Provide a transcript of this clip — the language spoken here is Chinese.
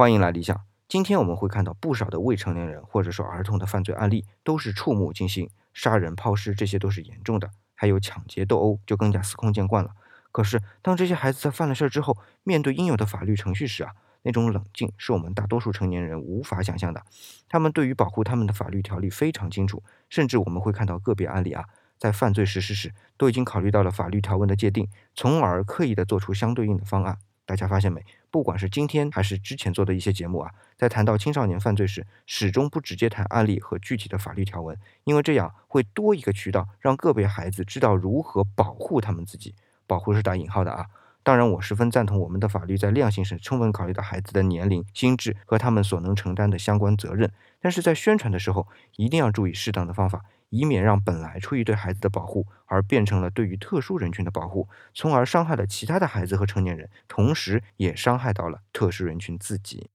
欢迎来理想。今天我们会看到不少的未成年人或者说儿童的犯罪案例，都是触目惊心，杀人、抛尸这些都是严重的，还有抢劫、斗殴就更加司空见惯了。可是当这些孩子在犯了事之后，面对应有的法律程序时啊，那种冷静是我们大多数成年人无法想象的。他们对于保护他们的法律条例非常清楚，甚至我们会看到个别案例啊，在犯罪实施时都已经考虑到了法律条文的界定，从而刻意的做出相对应的方案。大家发现没？不管是今天还是之前做的一些节目啊，在谈到青少年犯罪时，始终不直接谈案例和具体的法律条文，因为这样会多一个渠道让个别孩子知道如何保护他们自己。保护是打引号的啊。当然，我十分赞同我们的法律在量刑时充分考虑到孩子的年龄、心智和他们所能承担的相关责任，但是在宣传的时候一定要注意适当的方法。以免让本来出于对孩子的保护，而变成了对于特殊人群的保护，从而伤害了其他的孩子和成年人，同时也伤害到了特殊人群自己。